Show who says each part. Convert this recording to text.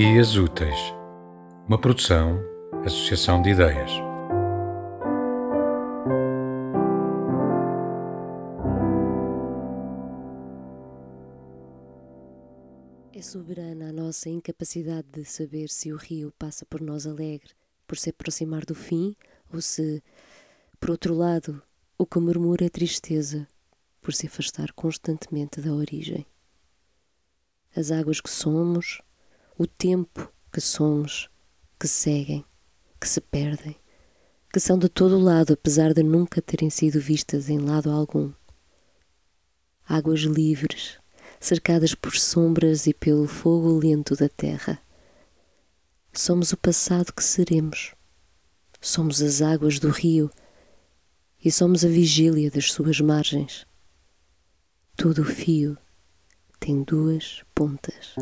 Speaker 1: Dias Úteis, uma produção, associação de ideias.
Speaker 2: É soberana a nossa incapacidade de saber se o rio passa por nós alegre, por se aproximar do fim, ou se, por outro lado, o que murmura é tristeza, por se afastar constantemente da origem. As águas que somos, o tempo que somos, que seguem, que se perdem, que são de todo lado, apesar de nunca terem sido vistas em lado algum. Águas livres, cercadas por sombras e pelo fogo lento da terra. Somos o passado que seremos. Somos as águas do rio e somos a vigília das suas margens. Todo o fio tem duas pontas.